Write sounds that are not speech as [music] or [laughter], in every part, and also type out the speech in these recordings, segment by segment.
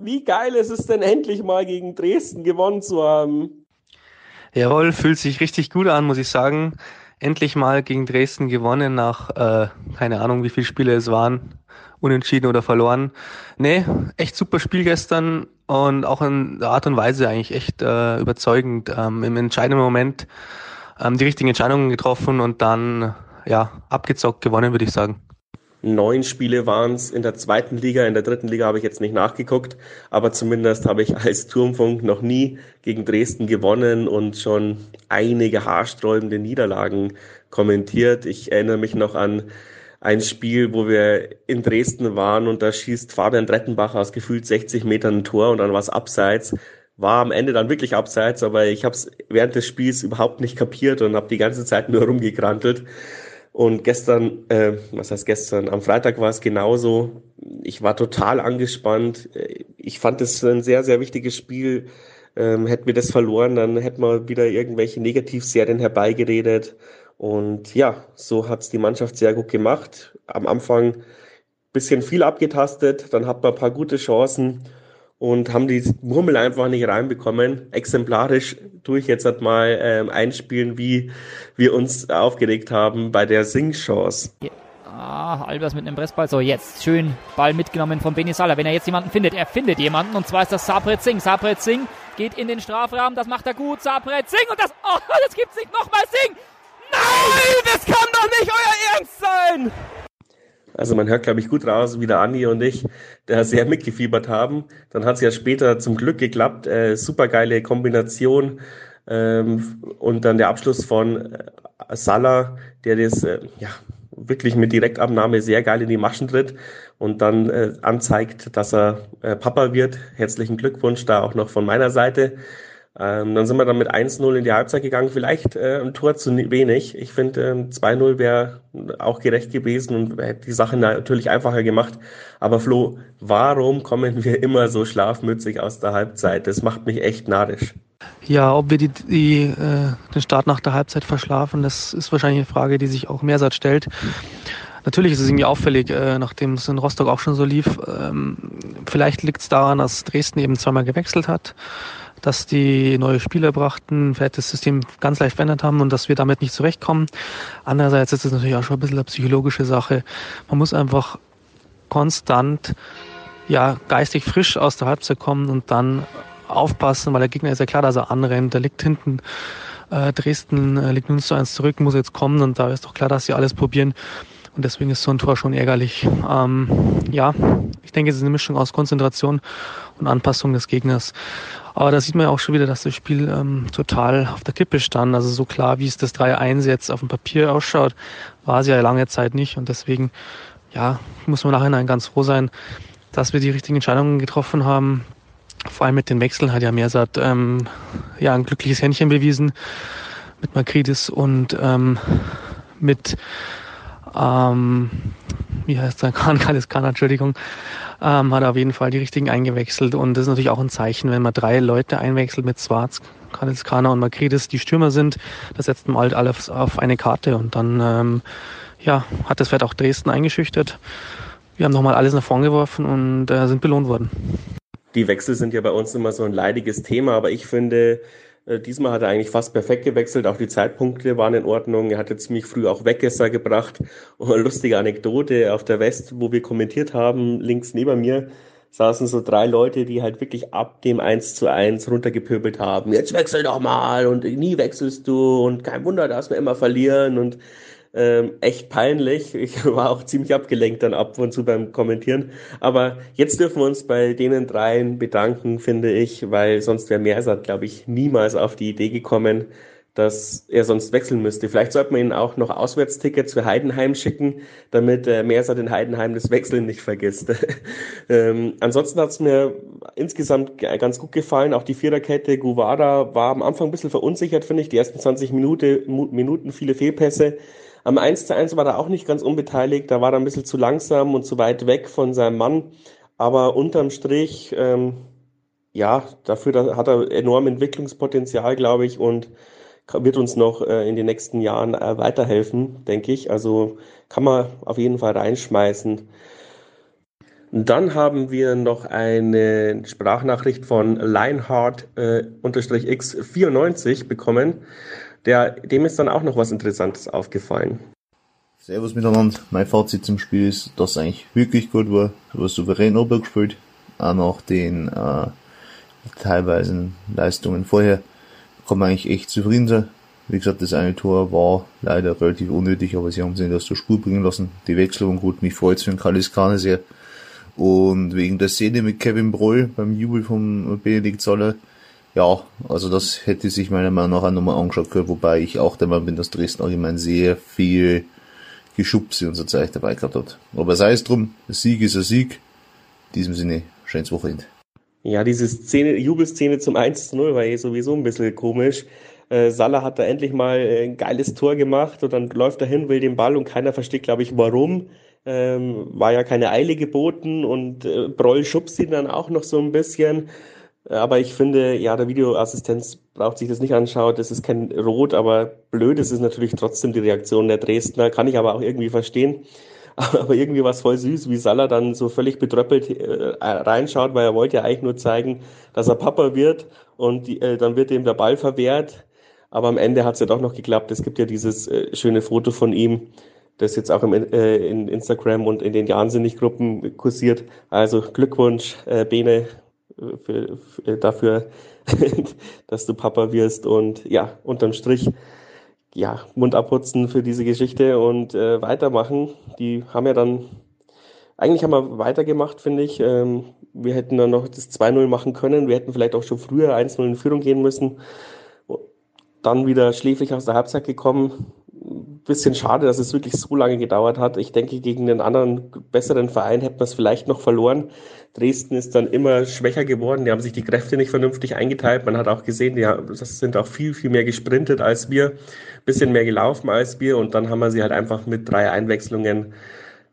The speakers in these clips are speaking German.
Wie geil ist es denn endlich mal gegen Dresden gewonnen zu haben? Jawohl, fühlt sich richtig gut an, muss ich sagen. Endlich mal gegen Dresden gewonnen nach, äh, keine Ahnung, wie viele Spiele es waren. Unentschieden oder verloren. Nee, echt super Spiel gestern und auch in der Art und Weise eigentlich echt äh, überzeugend. Ähm, Im entscheidenden Moment ähm, die richtigen Entscheidungen getroffen und dann ja abgezockt gewonnen, würde ich sagen. Neun Spiele waren es in der zweiten Liga, in der dritten Liga habe ich jetzt nicht nachgeguckt, aber zumindest habe ich als Turmfunk noch nie gegen Dresden gewonnen und schon einige haarsträubende Niederlagen kommentiert. Ich erinnere mich noch an ein Spiel, wo wir in Dresden waren und da schießt Fabian Drettenbach aus gefühlt 60 Metern ein Tor und dann war es abseits. War am Ende dann wirklich abseits, aber ich habe es während des Spiels überhaupt nicht kapiert und habe die ganze Zeit nur rumgekrantelt. Und gestern, äh, was heißt gestern, am Freitag war es genauso. Ich war total angespannt. Ich fand es ein sehr, sehr wichtiges Spiel. Ähm, hätten wir das verloren, dann hätten wir wieder irgendwelche Negativserien herbeigeredet. Und ja, so hat's die Mannschaft sehr gut gemacht. Am Anfang bisschen viel abgetastet, dann hat man ein paar gute Chancen und haben die Murmel einfach nicht reinbekommen. Exemplarisch tue ich jetzt halt mal ähm, einspielen, wie wir uns aufgeregt haben bei der Sing-Chance. Ah, Albers mit einem Pressball. So, jetzt schön Ball mitgenommen von Benisala. Wenn er jetzt jemanden findet, er findet jemanden und zwar ist das Sabret Singh. Sabret Singh geht in den Strafraum, das macht er gut. Sabret Singh und das, oh, das gibt's nicht. Nochmal Singh. Nein, das kann doch nicht euer Ernst sein. Also man hört, glaube ich, gut raus, wie der Andi und ich da sehr mitgefiebert haben. Dann hat es ja später zum Glück geklappt. Äh, Super geile Kombination. Ähm, und dann der Abschluss von äh, Salah, der das äh, ja, wirklich mit Direktabnahme sehr geil in die Maschen tritt und dann äh, anzeigt, dass er äh, Papa wird. Herzlichen Glückwunsch da auch noch von meiner Seite. Ähm, dann sind wir dann mit 1-0 in die Halbzeit gegangen. Vielleicht äh, ein Tor zu wenig. Ich finde, äh, 2-0 wäre auch gerecht gewesen und hätte die Sache natürlich einfacher gemacht. Aber Flo, warum kommen wir [laughs] immer so schlafmützig aus der Halbzeit? Das macht mich echt nadisch. Ja, ob wir die, die, äh, den Start nach der Halbzeit verschlafen, das ist wahrscheinlich eine Frage, die sich auch Mehrsatz stellt. Natürlich ist es irgendwie auffällig, äh, nachdem es in Rostock auch schon so lief. Ähm, vielleicht liegt es daran, dass Dresden eben zweimal gewechselt hat dass die neue Spieler brachten, vielleicht das System ganz leicht verändert haben und dass wir damit nicht zurechtkommen. Andererseits ist es natürlich auch schon ein bisschen eine psychologische Sache. Man muss einfach konstant, ja, geistig frisch aus der Halbzeit kommen und dann aufpassen, weil der Gegner ist ja klar, dass er anrennt. Der liegt hinten. Äh, Dresden äh, liegt 0 zu 1 zurück, muss jetzt kommen und da ist doch klar, dass sie alles probieren. Und deswegen ist so ein Tor schon ärgerlich. Ähm, ja, ich denke, es ist eine Mischung aus Konzentration und Anpassung des Gegners. Aber da sieht man ja auch schon wieder, dass das Spiel ähm, total auf der Kippe stand. Also so klar, wie es das 3-1 jetzt auf dem Papier ausschaut, war es ja lange Zeit nicht. Und deswegen, ja, muss man nachhinein ganz froh sein, dass wir die richtigen Entscheidungen getroffen haben. Vor allem mit den Wechseln hat ja Mersat ähm, ja, ein glückliches Händchen bewiesen mit Makridis und ähm, mit ähm, wie heißt der, Khan, Entschuldigung, ähm, hat auf jeden Fall die richtigen eingewechselt. Und das ist natürlich auch ein Zeichen, wenn man drei Leute einwechselt mit Schwarz, Kanis Kana und Makridis, die Stürmer sind, das setzt man halt alles auf eine Karte. Und dann ähm, ja, hat das vielleicht auch Dresden eingeschüchtert. Wir haben nochmal alles nach vorn geworfen und äh, sind belohnt worden. Die Wechsel sind ja bei uns immer so ein leidiges Thema, aber ich finde, diesmal hat er eigentlich fast perfekt gewechselt, auch die Zeitpunkte waren in Ordnung. Er hatte ziemlich früh auch Weggesser gebracht. [laughs] Und lustige Anekdote auf der West, wo wir kommentiert haben, links neben mir saßen so drei Leute, die halt wirklich ab dem 1 zu 1 runtergepöbelt haben. Jetzt wechsel doch mal und nie wechselst du und kein Wunder, dass wir immer verlieren und ähm, echt peinlich. Ich [laughs] war auch ziemlich abgelenkt dann ab und zu beim Kommentieren. Aber jetzt dürfen wir uns bei denen dreien bedanken, finde ich, weil sonst wäre Mersat, glaube ich, niemals auf die Idee gekommen, dass er sonst wechseln müsste. Vielleicht sollte man ihn auch noch Auswärtstickets für Heidenheim schicken, damit äh, Mersat in Heidenheim das Wechseln nicht vergisst. [laughs] ähm, ansonsten hat es mir insgesamt ganz gut gefallen. Auch die Viererkette Guvara war am Anfang ein bisschen verunsichert, finde ich. Die ersten 20 Minuten, Minuten viele Fehlpässe. Am 1 zu 1 war er auch nicht ganz unbeteiligt, da war er ein bisschen zu langsam und zu weit weg von seinem Mann. Aber unterm Strich, ähm, ja, dafür hat er enorm Entwicklungspotenzial, glaube ich, und wird uns noch äh, in den nächsten Jahren äh, weiterhelfen, denke ich. Also kann man auf jeden Fall reinschmeißen. Dann haben wir noch eine Sprachnachricht von Lionheart-X94 äh, bekommen. Der, dem ist dann auch noch was Interessantes aufgefallen. Servus miteinander. Mein Fazit zum Spiel ist, dass es eigentlich wirklich gut war. Du hast souverän gespielt. Auch nach den äh, teilweise Leistungen vorher kann man eigentlich echt zufrieden sein. Wie gesagt, das eine Tor war leider relativ unnötig, aber sie haben sich aus der Spur bringen lassen. Die Wechsel waren gut. Mich freut es für den Kaliskane sehr. Und wegen der Szene mit Kevin Broll beim Jubel von Benedikt Zoller, ja, also das hätte sich meiner Meinung nach auch nochmal angeschaut können, wobei ich auch der Meinung bin, dass Dresden allgemein sehr viel Geschubse und so Zeug dabei gehabt hat. Aber sei es drum, ein Sieg ist ein Sieg. In diesem Sinne, schönes Wochenende. Ja, diese Szene, Jubelszene zum 1 zu 0 war eh sowieso ein bisschen komisch. Äh, Salah hat da endlich mal äh, ein geiles Tor gemacht und dann läuft er hin, will den Ball und keiner versteht, glaube ich, warum. Ähm, war ja keine Eile geboten und äh, Broll schubst ihn dann auch noch so ein bisschen. Aber ich finde, ja, der Videoassistenz braucht sich das nicht anschauen. Das ist kein Rot, aber blöd ist es natürlich trotzdem die Reaktion der Dresdner. Kann ich aber auch irgendwie verstehen. [laughs] Aber irgendwie war es voll süß, wie Salah dann so völlig betröppelt äh, reinschaut, weil er wollte ja eigentlich nur zeigen, dass er Papa wird und die, äh, dann wird ihm der Ball verwehrt. Aber am Ende hat es ja doch noch geklappt. Es gibt ja dieses äh, schöne Foto von ihm, das jetzt auch im, äh, in Instagram und in den Wahnsinnig-Gruppen kursiert. Also Glückwunsch, äh, Bene, für, für, dafür, [laughs] dass du Papa wirst und ja, unterm Strich, ja, Mund abputzen für diese Geschichte und äh, weitermachen. Die haben ja dann, eigentlich haben wir weitergemacht, finde ich. Ähm, wir hätten dann noch das 2-0 machen können. Wir hätten vielleicht auch schon früher 1-0 in Führung gehen müssen. Dann wieder schläfrig aus der Halbzeit gekommen bisschen schade, dass es wirklich so lange gedauert hat. Ich denke, gegen einen anderen, besseren Verein hätte man es vielleicht noch verloren. Dresden ist dann immer schwächer geworden. Die haben sich die Kräfte nicht vernünftig eingeteilt. Man hat auch gesehen, die das sind auch viel, viel mehr gesprintet als wir, bisschen mehr gelaufen als wir. Und dann haben wir sie halt einfach mit drei Einwechslungen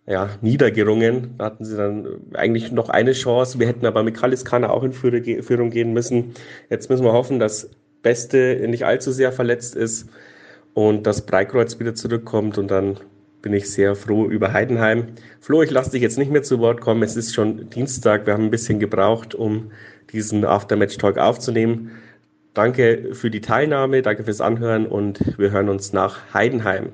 ja, niedergerungen. Da hatten sie dann eigentlich noch eine Chance. Wir hätten aber mit Kaliskana auch in Führung gehen müssen. Jetzt müssen wir hoffen, dass Beste nicht allzu sehr verletzt ist und das Breitkreuz wieder zurückkommt und dann bin ich sehr froh über Heidenheim. Flo, ich lasse dich jetzt nicht mehr zu Wort kommen. Es ist schon Dienstag. Wir haben ein bisschen gebraucht, um diesen Aftermatch-Talk aufzunehmen. Danke für die Teilnahme, danke fürs Anhören und wir hören uns nach Heidenheim.